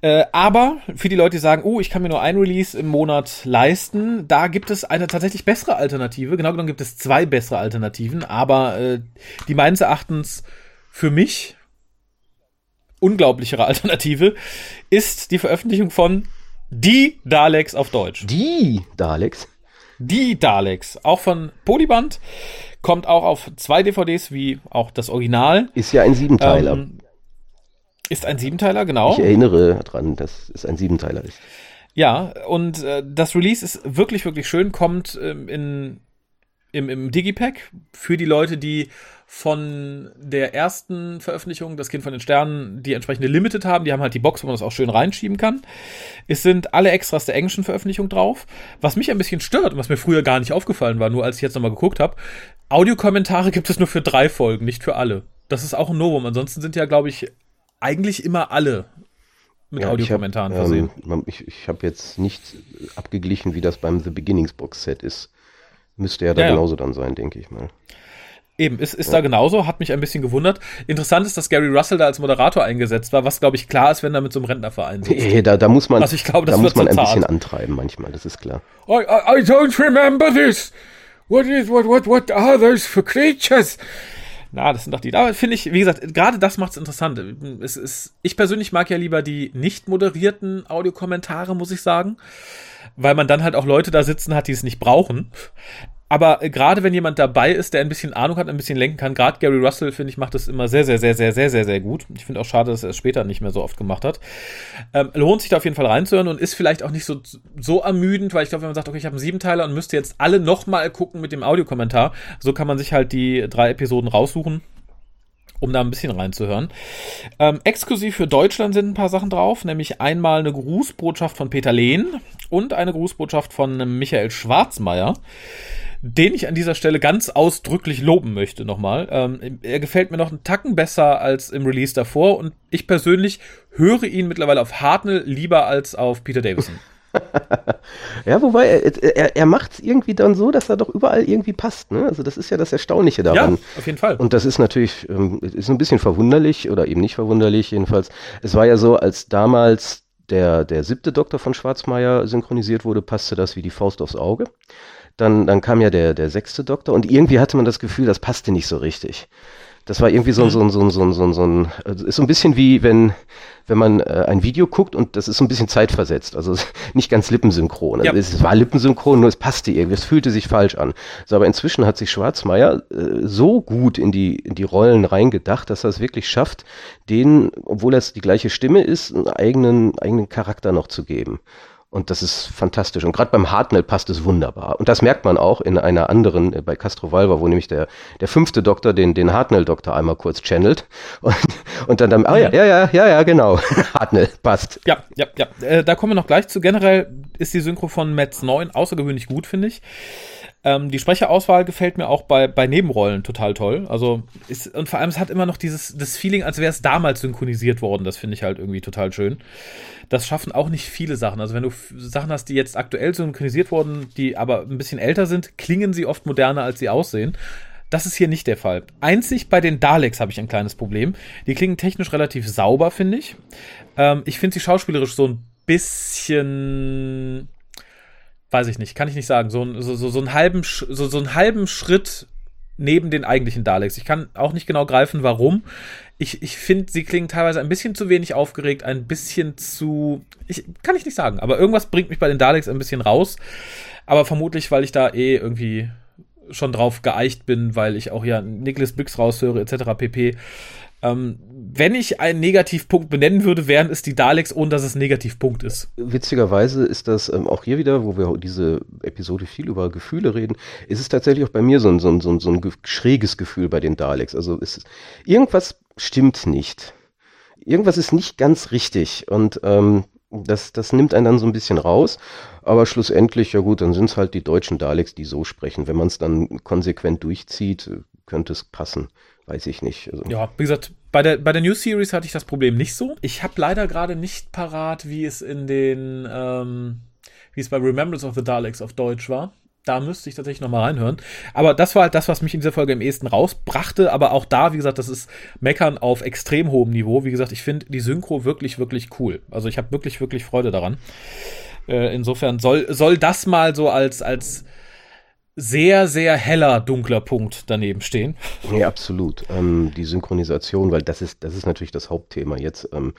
[SPEAKER 1] Äh, aber für die Leute, die sagen, oh, ich kann mir nur ein Release im Monat leisten, da gibt es eine tatsächlich bessere Alternative. Genau genommen gibt es zwei bessere Alternativen, aber äh, die meines Erachtens für mich unglaublichere Alternative ist die Veröffentlichung von Die Daleks auf Deutsch.
[SPEAKER 2] Die Daleks?
[SPEAKER 1] Die Daleks, auch von Polyband. Kommt auch auf zwei DVDs, wie auch das Original.
[SPEAKER 2] Ist ja ein Siebenteiler. Ähm,
[SPEAKER 1] ist ein Siebenteiler, genau.
[SPEAKER 2] Ich erinnere daran, dass es ein Siebenteiler ist.
[SPEAKER 1] Ja, und äh, das Release ist wirklich, wirklich schön, kommt ähm, in, im, im Digipack für die Leute, die von der ersten Veröffentlichung, das Kind von den Sternen, die entsprechende Limited haben. Die haben halt die Box, wo man das auch schön reinschieben kann. Es sind alle Extras der englischen Veröffentlichung drauf. Was mich ein bisschen stört und was mir früher gar nicht aufgefallen war, nur als ich jetzt nochmal geguckt habe, Audiokommentare gibt es nur für drei Folgen, nicht für alle. Das ist auch ein Novum. Ansonsten sind ja, glaube ich, eigentlich immer alle mit ja, Audiokommentaren
[SPEAKER 2] hab, versehen. Ähm, ich ich habe jetzt nicht abgeglichen, wie das beim The Beginnings Box Set ist. Müsste ja da ja, genauso ja. dann sein, denke ich mal.
[SPEAKER 1] Eben, ist, ist ja. da genauso, hat mich ein bisschen gewundert. Interessant ist, dass Gary Russell da als Moderator eingesetzt war, was glaube ich klar ist, wenn er mit so einem Rentnerverein
[SPEAKER 2] sitzt. Nee, da, da muss man, also ich glaube, das da muss man ein bisschen antreiben manchmal, das ist klar.
[SPEAKER 1] I, I, I don't remember this. What is, what, what, what are those for creatures? Na, das sind doch die. Aber finde ich, wie gesagt, gerade das macht es interessant. Es ist, ich persönlich mag ja lieber die nicht moderierten Audiokommentare, muss ich sagen. Weil man dann halt auch Leute da sitzen hat, die es nicht brauchen. Aber gerade wenn jemand dabei ist, der ein bisschen Ahnung hat, ein bisschen lenken kann, gerade Gary Russell, finde ich, macht das immer sehr, sehr, sehr, sehr, sehr, sehr, sehr gut. Ich finde auch schade, dass er es später nicht mehr so oft gemacht hat. Ähm, lohnt sich da auf jeden Fall reinzuhören und ist vielleicht auch nicht so, so ermüdend, weil ich glaube, wenn man sagt, okay, ich habe einen Siebenteiler und müsste jetzt alle nochmal gucken mit dem Audiokommentar, so kann man sich halt die drei Episoden raussuchen um da ein bisschen reinzuhören. Ähm, exklusiv für Deutschland sind ein paar Sachen drauf, nämlich einmal eine Grußbotschaft von Peter Lehn und eine Grußbotschaft von Michael Schwarzmeier den ich an dieser Stelle ganz ausdrücklich loben möchte nochmal. Ähm, er gefällt mir noch einen Tacken besser als im Release davor und ich persönlich höre ihn mittlerweile auf Hartnell lieber als auf Peter Davison.
[SPEAKER 2] ja, wobei er, er, er macht es irgendwie dann so, dass er doch überall irgendwie passt. Ne? Also das ist ja das Erstaunliche daran. Ja,
[SPEAKER 1] auf jeden Fall.
[SPEAKER 2] Und das ist natürlich ähm, ist ein bisschen verwunderlich oder eben nicht verwunderlich jedenfalls. Es war ja so, als damals der, der siebte Doktor von Schwarzmeier synchronisiert wurde, passte das wie die Faust aufs Auge. Dann, dann kam ja der, der sechste Doktor und irgendwie hatte man das Gefühl, das passte nicht so richtig. Das war irgendwie so, ein so, ein so, ein so, ein so, ein so ein, also ist so ein bisschen wie wenn, wenn man äh, ein Video guckt und das ist so ein bisschen zeitversetzt, also nicht ganz lippensynchron. Also ja. Es war lippensynchron, nur es passte irgendwie, es fühlte sich falsch an. So, aber inzwischen hat sich Schwarzmeier äh, so gut in die, in die Rollen reingedacht, dass er es wirklich schafft, denen, obwohl es die gleiche Stimme ist, einen eigenen, eigenen Charakter noch zu geben. Und das ist fantastisch. Und gerade beim Hartnell passt es wunderbar. Und das merkt man auch in einer anderen, äh, bei Castro Valva, wo nämlich der, der fünfte Doktor den, den Hartnell-Doktor einmal kurz channelt. Und, und dann, dann, ah ja, ja, ja, ja, ja, genau. Hartnell, passt.
[SPEAKER 1] Ja, ja, ja. Äh, da kommen wir noch gleich zu. Generell ist die Synchro von Metz 9 außergewöhnlich gut, finde ich. Ähm, die Sprecherauswahl gefällt mir auch bei, bei Nebenrollen total toll. Also ist, und vor allem, es hat immer noch dieses das Feeling, als wäre es damals synchronisiert worden. Das finde ich halt irgendwie total schön. Das schaffen auch nicht viele Sachen. Also wenn du Sachen hast, die jetzt aktuell synchronisiert wurden, die aber ein bisschen älter sind, klingen sie oft moderner, als sie aussehen. Das ist hier nicht der Fall. Einzig bei den Daleks habe ich ein kleines Problem. Die klingen technisch relativ sauber, finde ich. Ähm, ich finde sie schauspielerisch so ein bisschen weiß ich nicht, kann ich nicht sagen, so, so, so, so, einen, halben, so, so einen halben Schritt neben den eigentlichen Daleks. Ich kann auch nicht genau greifen, warum. Ich, ich finde, sie klingen teilweise ein bisschen zu wenig aufgeregt, ein bisschen zu. Ich, kann ich nicht sagen, aber irgendwas bringt mich bei den Daleks ein bisschen raus. Aber vermutlich, weil ich da eh irgendwie schon drauf geeicht bin, weil ich auch ja Nicholas Bix raushöre, etc. pp. Ähm, wenn ich einen Negativpunkt benennen würde, wären es die Daleks, ohne dass es ein Negativpunkt ist.
[SPEAKER 2] Witzigerweise ist das ähm, auch hier wieder, wo wir diese Episode viel über Gefühle reden, ist es tatsächlich auch bei mir so ein, so ein, so ein, so ein schräges Gefühl bei den Daleks. Also ist, irgendwas stimmt nicht. Irgendwas ist nicht ganz richtig und ähm, das, das nimmt einen dann so ein bisschen raus. Aber schlussendlich, ja gut, dann sind es halt die deutschen Daleks, die so sprechen. Wenn man es dann konsequent durchzieht, könnte es passen weiß ich nicht.
[SPEAKER 1] Also. Ja, wie gesagt, bei der, bei der New Series hatte ich das Problem nicht so. Ich habe leider gerade nicht parat, wie es in den, ähm, wie es bei Remembrance of the Daleks auf Deutsch war. Da müsste ich tatsächlich nochmal reinhören. Aber das war halt das, was mich in dieser Folge am ehesten rausbrachte. Aber auch da, wie gesagt, das ist Meckern auf extrem hohem Niveau. Wie gesagt, ich finde die Synchro wirklich, wirklich cool. Also ich habe wirklich, wirklich Freude daran. Äh, insofern soll, soll das mal so als, als sehr, sehr heller, dunkler Punkt daneben stehen.
[SPEAKER 2] Ja, absolut. Ähm, die Synchronisation, weil das ist, das ist natürlich das Hauptthema jetzt, ähm,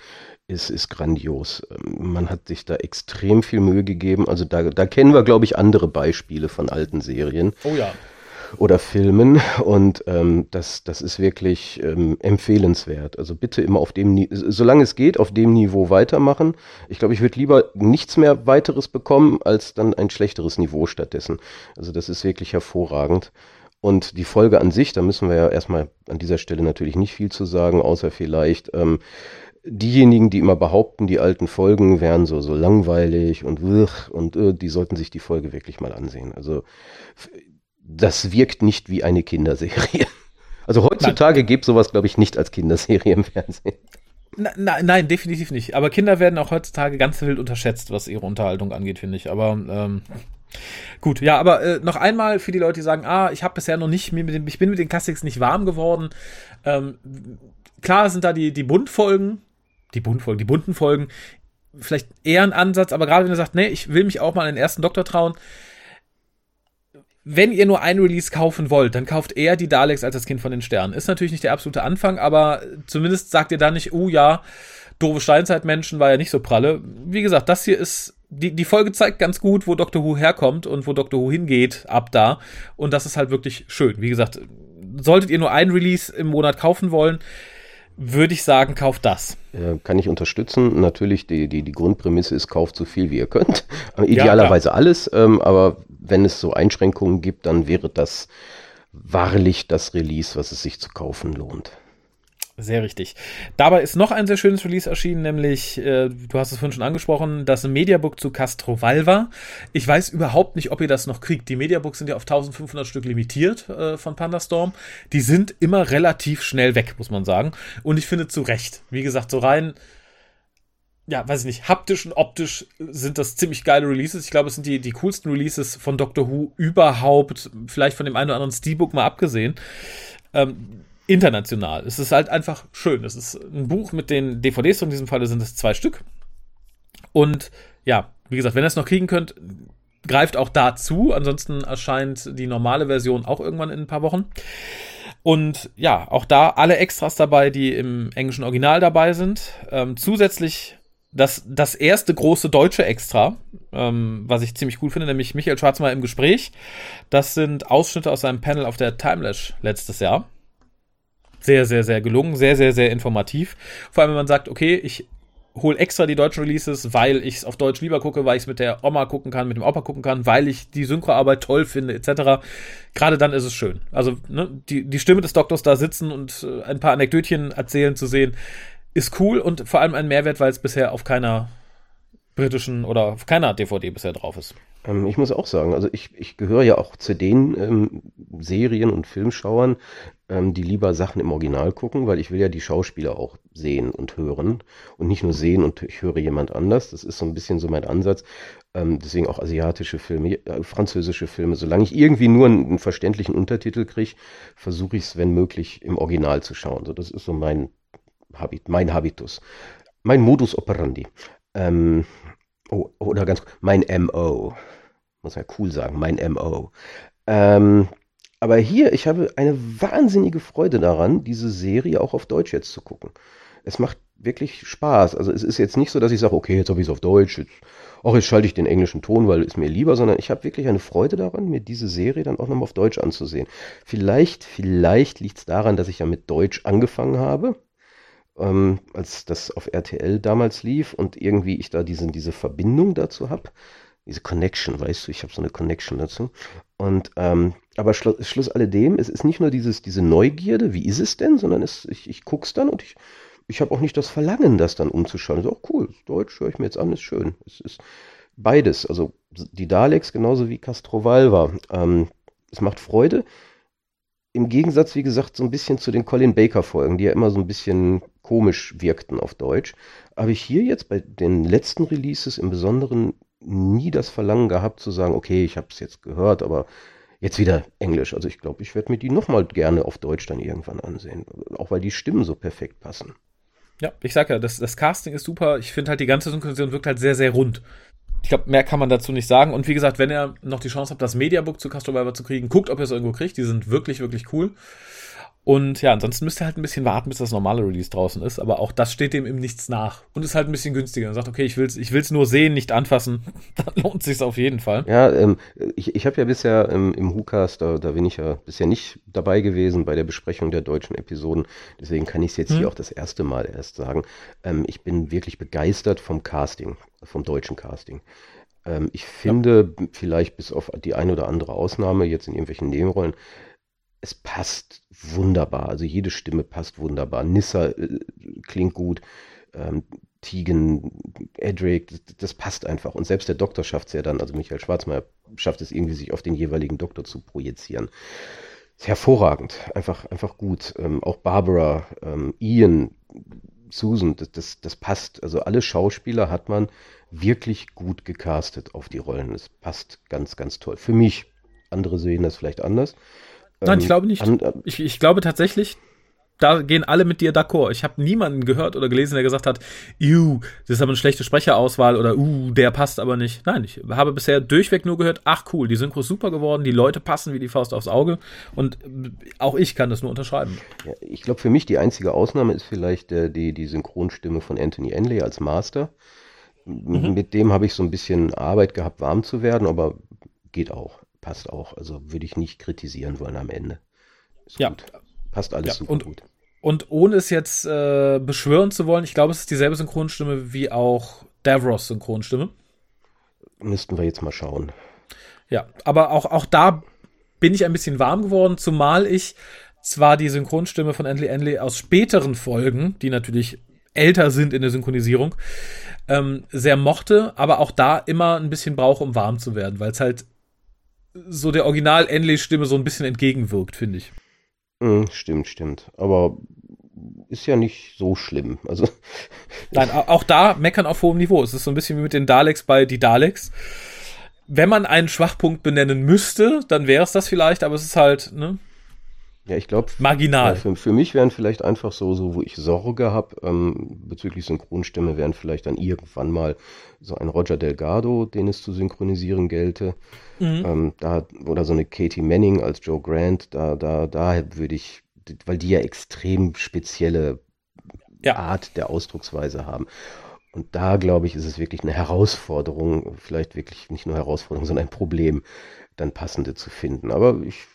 [SPEAKER 2] ist, ist grandios. Ähm, man hat sich da extrem viel Mühe gegeben. Also da, da kennen wir, glaube ich, andere Beispiele von alten Serien.
[SPEAKER 1] Oh ja
[SPEAKER 2] oder Filmen und ähm, das, das ist wirklich ähm, empfehlenswert. Also bitte immer auf dem, solange es geht, auf dem Niveau weitermachen. Ich glaube, ich würde lieber nichts mehr weiteres bekommen, als dann ein schlechteres Niveau stattdessen. Also das ist wirklich hervorragend. Und die Folge an sich, da müssen wir ja erstmal an dieser Stelle natürlich nicht viel zu sagen, außer vielleicht, ähm, diejenigen, die immer behaupten, die alten Folgen wären so, so langweilig und und äh, die sollten sich die Folge wirklich mal ansehen. Also das wirkt nicht wie eine Kinderserie. Also heutzutage gibt sowas, glaube ich, nicht als Kinderserie im Fernsehen.
[SPEAKER 1] Na, na, nein, definitiv nicht. Aber Kinder werden auch heutzutage ganz wild unterschätzt, was ihre Unterhaltung angeht, finde ich. Aber ähm, gut, ja, aber äh, noch einmal für die Leute, die sagen, ah, ich habe bisher noch nicht, mit dem, ich bin mit den Classics nicht warm geworden. Ähm, klar sind da die, die Buntfolgen, die Buntfolgen, die bunten Folgen, vielleicht eher ein Ansatz, aber gerade wenn ihr sagt, nee, ich will mich auch mal an den ersten Doktor trauen, wenn ihr nur ein Release kaufen wollt, dann kauft eher die Daleks als das Kind von den Sternen. Ist natürlich nicht der absolute Anfang, aber zumindest sagt ihr da nicht, oh ja, doofe Steinzeitmenschen war ja nicht so pralle. Wie gesagt, das hier ist, die, die Folge zeigt ganz gut, wo Doctor Who herkommt und wo Doctor Who hingeht ab da. Und das ist halt wirklich schön. Wie gesagt, solltet ihr nur ein Release im Monat kaufen wollen, würde ich sagen, kauft das.
[SPEAKER 2] Kann ich unterstützen. Natürlich, die, die, die Grundprämisse ist, kauft so viel wie ihr könnt. Idealerweise ja, alles, ähm, aber wenn es so Einschränkungen gibt, dann wäre das wahrlich das Release, was es sich zu kaufen lohnt.
[SPEAKER 1] Sehr richtig. Dabei ist noch ein sehr schönes Release erschienen, nämlich, äh, du hast es vorhin schon angesprochen, das Mediabook zu Castrovalva. Ich weiß überhaupt nicht, ob ihr das noch kriegt. Die Mediabooks sind ja auf 1500 Stück limitiert äh, von Pandastorm. Die sind immer relativ schnell weg, muss man sagen. Und ich finde zu Recht. Wie gesagt, so rein ja, weiß ich nicht, haptisch und optisch sind das ziemlich geile Releases. Ich glaube, es sind die, die coolsten Releases von Doctor Who überhaupt, vielleicht von dem einen oder anderen Steelbook mal abgesehen. Ähm, international. Es ist halt einfach schön. Es ist ein Buch mit den DVDs, in diesem Falle sind es zwei Stück. Und ja, wie gesagt, wenn ihr es noch kriegen könnt, greift auch dazu. Ansonsten erscheint die normale Version auch irgendwann in ein paar Wochen. Und ja, auch da alle Extras dabei, die im englischen Original dabei sind. Ähm, zusätzlich das, das erste große deutsche Extra, ähm, was ich ziemlich cool finde, nämlich Michael Schwarzmeier im Gespräch. Das sind Ausschnitte aus seinem Panel auf der Timelash letztes Jahr. Sehr, sehr, sehr gelungen, sehr, sehr, sehr informativ. Vor allem, wenn man sagt, okay, ich hole extra die deutschen Releases, weil ich es auf Deutsch lieber gucke, weil ich es mit der Oma gucken kann, mit dem Opa gucken kann, weil ich die Synchroarbeit toll finde, etc. Gerade dann ist es schön. Also ne, die, die Stimme des Doktors da sitzen und äh, ein paar Anekdötchen erzählen zu sehen, ist cool und vor allem ein Mehrwert, weil es bisher auf keiner britischen oder auf keiner DVD bisher drauf ist.
[SPEAKER 2] Ähm, ich muss auch sagen, also ich, ich gehöre ja auch zu den ähm, Serien- und Filmschauern, ähm, die lieber Sachen im Original gucken, weil ich will ja die Schauspieler auch sehen und hören und nicht nur sehen und ich höre jemand anders. Das ist so ein bisschen so mein Ansatz. Ähm, deswegen auch asiatische Filme, äh, französische Filme. Solange ich irgendwie nur einen, einen verständlichen Untertitel kriege, versuche ich es, wenn möglich, im Original zu schauen. So, das ist so mein Habit, mein Habitus, mein Modus operandi. Ähm, oh, oder ganz mein MO. Muss man cool sagen, mein MO. Ähm, aber hier, ich habe eine wahnsinnige Freude daran, diese Serie auch auf Deutsch jetzt zu gucken. Es macht wirklich Spaß. Also es ist jetzt nicht so, dass ich sage, okay, jetzt habe ich es auf Deutsch, jetzt, auch jetzt schalte ich den englischen Ton, weil es mir lieber, sondern ich habe wirklich eine Freude daran, mir diese Serie dann auch nochmal auf Deutsch anzusehen. Vielleicht, vielleicht liegt es daran, dass ich ja mit Deutsch angefangen habe, ähm, als das auf RTL damals lief und irgendwie ich da diese, diese Verbindung dazu habe diese Connection, weißt du, ich habe so eine Connection dazu. Und ähm, aber Schlu Schluss alledem, es ist nicht nur dieses, diese Neugierde, wie ist es denn, sondern es, ich, ich guck's dann und ich, ich habe auch nicht das Verlangen, das dann umzuschauen. Ist auch cool, Deutsch höre ich mir jetzt an, ist schön. Es ist beides, also die Daleks genauso wie Castrovalva. Ähm, es macht Freude. Im Gegensatz, wie gesagt, so ein bisschen zu den Colin Baker-Folgen, die ja immer so ein bisschen komisch wirkten auf Deutsch. Aber ich hier jetzt bei den letzten Releases im Besonderen nie das Verlangen gehabt zu sagen, okay, ich habe es jetzt gehört, aber jetzt wieder Englisch. Also ich glaube, ich werde mir die nochmal gerne auf Deutsch dann irgendwann ansehen. Auch weil die Stimmen so perfekt passen.
[SPEAKER 1] Ja, ich sag ja, das, das Casting ist super. Ich finde halt, die ganze Synchronisation wirkt halt sehr, sehr rund. Ich glaube, mehr kann man dazu nicht sagen. Und wie gesagt, wenn ihr noch die Chance habt, das Mediabook zu Castro zu kriegen, guckt, ob ihr es irgendwo kriegt. Die sind wirklich, wirklich cool. Und ja, ansonsten müsst ihr halt ein bisschen warten, bis das normale Release draußen ist. Aber auch das steht dem im Nichts nach. Und ist halt ein bisschen günstiger. Man sagt, okay, ich will es ich will's nur sehen, nicht anfassen. Dann lohnt sich auf jeden Fall.
[SPEAKER 2] Ja, ähm, ich, ich habe ja bisher ähm, im WhoCast, da, da bin ich ja bisher nicht dabei gewesen bei der Besprechung der deutschen Episoden. Deswegen kann ich es jetzt hm. hier auch das erste Mal erst sagen. Ähm, ich bin wirklich begeistert vom Casting, vom deutschen Casting. Ähm, ich finde, ja. vielleicht bis auf die ein oder andere Ausnahme jetzt in irgendwelchen Nebenrollen, es passt wunderbar. Also jede Stimme passt wunderbar. Nissa äh, klingt gut. Ähm, Tegan, Edric, das, das, passt einfach. Und selbst der Doktor schafft es ja dann, also Michael Schwarzmeier schafft es irgendwie, sich auf den jeweiligen Doktor zu projizieren. Ist hervorragend, einfach, einfach gut. Ähm, auch Barbara, ähm, Ian, Susan, das, das, das passt. Also alle Schauspieler hat man wirklich gut gecastet auf die Rollen. Es passt ganz, ganz toll. Für mich. Andere sehen das vielleicht anders.
[SPEAKER 1] Nein, ich ähm, glaube nicht. Äh, ich, ich glaube tatsächlich, da gehen alle mit dir d'accord. Ich habe niemanden gehört oder gelesen, der gesagt hat, Ew, das ist aber eine schlechte Sprecherauswahl oder uh, der passt aber nicht. Nein, ich habe bisher durchweg nur gehört, ach cool, die Synchro ist super geworden, die Leute passen wie die Faust aufs Auge und auch ich kann das nur unterschreiben.
[SPEAKER 2] Ja, ich glaube, für mich die einzige Ausnahme ist vielleicht äh, die, die Synchronstimme von Anthony Enley als Master. Mhm. Mit dem habe ich so ein bisschen Arbeit gehabt, warm zu werden, aber geht auch passt auch. Also würde ich nicht kritisieren wollen am Ende.
[SPEAKER 1] Ist ja. Gut.
[SPEAKER 2] Passt alles ja,
[SPEAKER 1] super und, gut. Und ohne es jetzt äh, beschwören zu wollen, ich glaube, es ist dieselbe Synchronstimme wie auch Davros Synchronstimme.
[SPEAKER 2] Müssten wir jetzt mal schauen.
[SPEAKER 1] Ja, aber auch, auch da bin ich ein bisschen warm geworden, zumal ich zwar die Synchronstimme von Endley Endley aus späteren Folgen, die natürlich älter sind in der Synchronisierung, ähm, sehr mochte, aber auch da immer ein bisschen brauche, um warm zu werden, weil es halt so der original stimme so ein bisschen entgegenwirkt, finde ich.
[SPEAKER 2] Mhm, stimmt, stimmt. Aber ist ja nicht so schlimm. Also
[SPEAKER 1] Nein, auch da meckern auf hohem Niveau. Es ist so ein bisschen wie mit den Daleks bei die Daleks. Wenn man einen Schwachpunkt benennen müsste, dann wäre es das vielleicht, aber es ist halt, ne?
[SPEAKER 2] Ja, ich glaube,
[SPEAKER 1] marginal.
[SPEAKER 2] Für, für, mich wären vielleicht einfach so, so wo ich Sorge habe ähm, bezüglich Synchronstimme, wären vielleicht dann irgendwann mal so ein Roger Delgado, den es zu synchronisieren gelte. Mhm. Ähm, da, oder so eine Katie Manning als Joe Grant, da, da, da würde ich, weil die ja extrem spezielle ja. Art der Ausdrucksweise haben. Und da, glaube ich, ist es wirklich eine Herausforderung, vielleicht wirklich nicht nur Herausforderung, sondern ein Problem, dann passende zu finden. Aber ich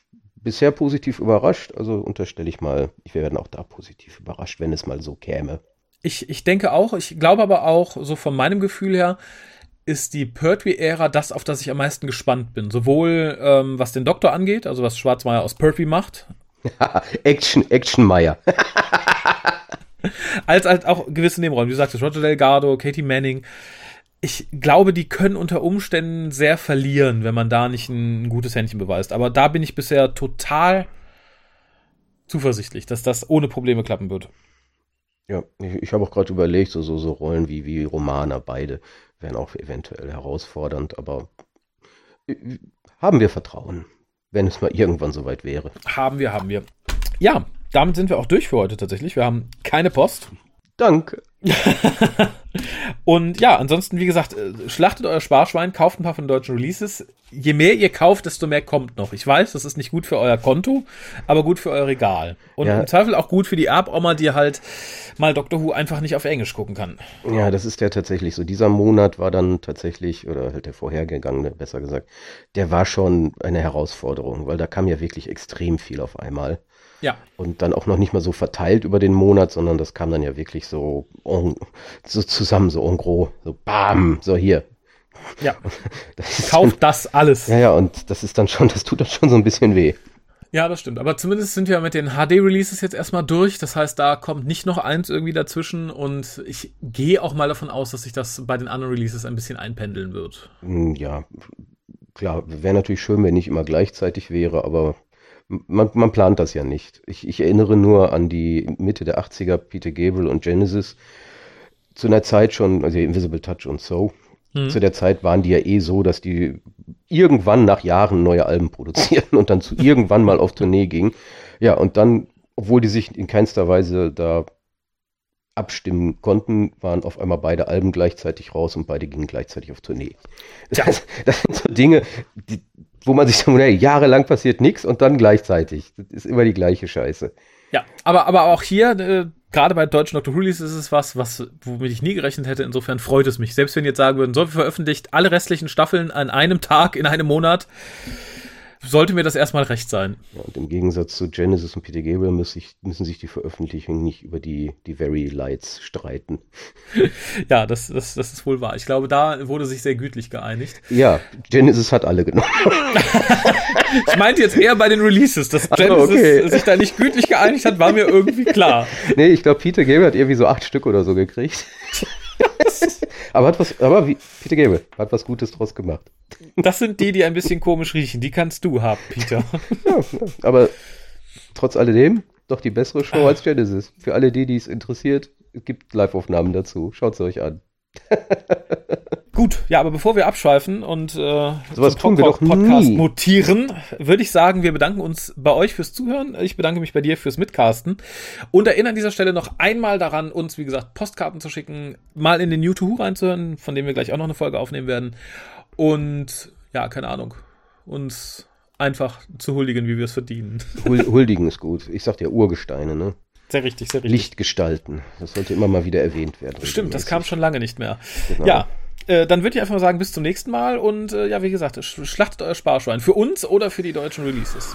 [SPEAKER 2] bisher positiv überrascht. Also unterstelle ich mal, ich werde auch da positiv überrascht, wenn es mal so käme.
[SPEAKER 1] Ich, ich denke auch, ich glaube aber auch, so von meinem Gefühl her, ist die Pertwee-Ära das, auf das ich am meisten gespannt bin. Sowohl ähm, was den Doktor angeht, also was Schwarzmeier aus Pertwee macht.
[SPEAKER 2] Action, Action Meier.
[SPEAKER 1] als halt auch gewisse Nebenrollen. Wie du sagst, Roger Delgado, Katie Manning ich glaube, die können unter Umständen sehr verlieren, wenn man da nicht ein, gutes Händchen beweist. Aber da bin ich bisher total zuversichtlich, dass das ohne Probleme klappen wird.
[SPEAKER 2] Ja, ich, ich habe auch gerade überlegt, so, so, so Rollen wie, wie Romana, beide wären auch eventuell herausfordernd, aber äh, haben wir Vertrauen, wenn es mal irgendwann soweit wäre.
[SPEAKER 1] Haben wir, haben wir. Ja, damit sind wir auch durch für heute tatsächlich. Wir haben keine Post.
[SPEAKER 2] Danke.
[SPEAKER 1] Und ja, ansonsten, wie gesagt, äh, schlachtet euer Sparschwein, kauft ein paar von deutschen Releases. Je mehr ihr kauft, desto mehr kommt noch. Ich weiß, das ist nicht gut für euer Konto, aber gut für euer Regal. Und
[SPEAKER 2] Ja.
[SPEAKER 1] im Zweifel auch gut für die Erboma, die halt mal Doctor Who einfach nicht auf Englisch gucken kann.
[SPEAKER 2] Ja, das ist ja tatsächlich so. Dieser Monat war dann tatsächlich, oder halt der vorhergegangene, besser gesagt, der war schon eine Herausforderung, weil da kam ja wirklich extrem viel auf einmal.
[SPEAKER 1] Ja,
[SPEAKER 2] Und dann auch noch nicht mal so verteilt über den Monat, sondern das kam dann ja wirklich so, en, so zusammen, so en gros, so bam, so hier.
[SPEAKER 1] ja.
[SPEAKER 2] Das ist
[SPEAKER 1] Kauft das alles.
[SPEAKER 2] Ja, ja, und das ist dann schon, das tut dann schon so ein bisschen weh.
[SPEAKER 1] Ja, das stimmt. Aber zumindest sind wir mit den HD-Releases jetzt erstmal durch. Das heißt, da kommt nicht noch eins irgendwie dazwischen. Und ich gehe auch mal davon aus, dass sich das bei den anderen Releases ein bisschen einpendeln wird.
[SPEAKER 2] Hm, Ja, klar, wäre natürlich schön, wenn nicht immer gleichzeitig wäre, aber man, man plant das ja nicht. Ich, ich erinnere nur an die Mitte der 80er, Peter Gabriel und Genesis. Zu einer Zeit schon, also Invisible Touch und So,
[SPEAKER 1] Mhm.
[SPEAKER 2] zu der Zeit waren die ja eh so, dass die irgendwann nach Jahren neue Alben produzierten und dann zu irgendwann mal auf Tournee gingen. Ja, und dann, obwohl die sich in keinster Weise da abstimmen konnten, waren auf einmal beide Alben gleichzeitig raus und beide gingen gleichzeitig auf Tournee. Das, das sind so Dinge, die, wo man sich so, hey, jahrelang passiert nichts und dann gleichzeitig. Das ist immer die gleiche Scheiße.
[SPEAKER 1] Ja, aber, aber auch hier, äh, gerade bei deutschen Doctor Who ist es was, was, womit ich nie gerechnet hätte. Insofern freut es mich. Selbst wenn jetzt sagen würden, so veröffentlicht alle restlichen Staffeln an einem Tag, in einem Monat, sollte mir das erstmal recht sein.
[SPEAKER 2] Ja, und im Gegensatz zu Genesis und Peter Gabriel müssen sich, müssen sich die Veröffentlichungen nicht über die, die Very Lights streiten.
[SPEAKER 1] Ja, das, das, das ist wohl wahr. Ich glaube, da wurde sich sehr gütlich geeinigt.
[SPEAKER 2] Ja, Genesis hat alle genommen.
[SPEAKER 1] Ich meinte jetzt eher bei den Releases, dass Genesis
[SPEAKER 2] okay.
[SPEAKER 1] sich da nicht gütlich geeinigt hat, war mir irgendwie klar.
[SPEAKER 2] nee, ich glaube, Peter Gabriel hat irgendwie so acht Stück oder so gekriegt. Aber hat was, aber wie, Peter Gabriel hat was Gutes draus gemacht.
[SPEAKER 1] Das sind die, die ein bisschen komisch riechen. Die kannst du haben, Peter.
[SPEAKER 2] Ja, aber trotz alledem doch die bessere Show als Genesis. Für alle die, die es interessiert, es gibt Live-Aufnahmen dazu. Schaut es euch an.
[SPEAKER 1] Gut, ja, aber bevor wir abschweifen und äh,
[SPEAKER 2] Sowas
[SPEAKER 1] zum
[SPEAKER 2] tun wir doch
[SPEAKER 1] Podcast
[SPEAKER 2] nie.
[SPEAKER 1] mutieren, würde ich sagen, wir bedanken uns bei euch fürs Zuhören. Ich bedanke mich bei dir fürs Mitcasten und erinnere an dieser Stelle noch einmal daran, uns, wie gesagt, Postkarten zu schicken, mal in den New to Who reinzuhören, von dem wir gleich auch noch eine Folge aufnehmen werden. Und ja, keine Ahnung, uns einfach zu huldigen, wie wir es verdienen.
[SPEAKER 2] Hul Huldigen ist gut. Ich sag dir Urgesteine, ne?
[SPEAKER 1] Sehr richtig, sehr richtig.
[SPEAKER 2] Lichtgestalten. Das sollte immer mal wieder erwähnt werden.
[SPEAKER 1] Stimmt, das kam schon lange nicht mehr.
[SPEAKER 2] Genau.
[SPEAKER 1] Ja, äh, dann würde ich einfach mal sagen, bis zum nächsten Mal und äh, ja, wie gesagt, sch- schlachtet euer Sparschwein. Für uns oder für die deutschen Releases.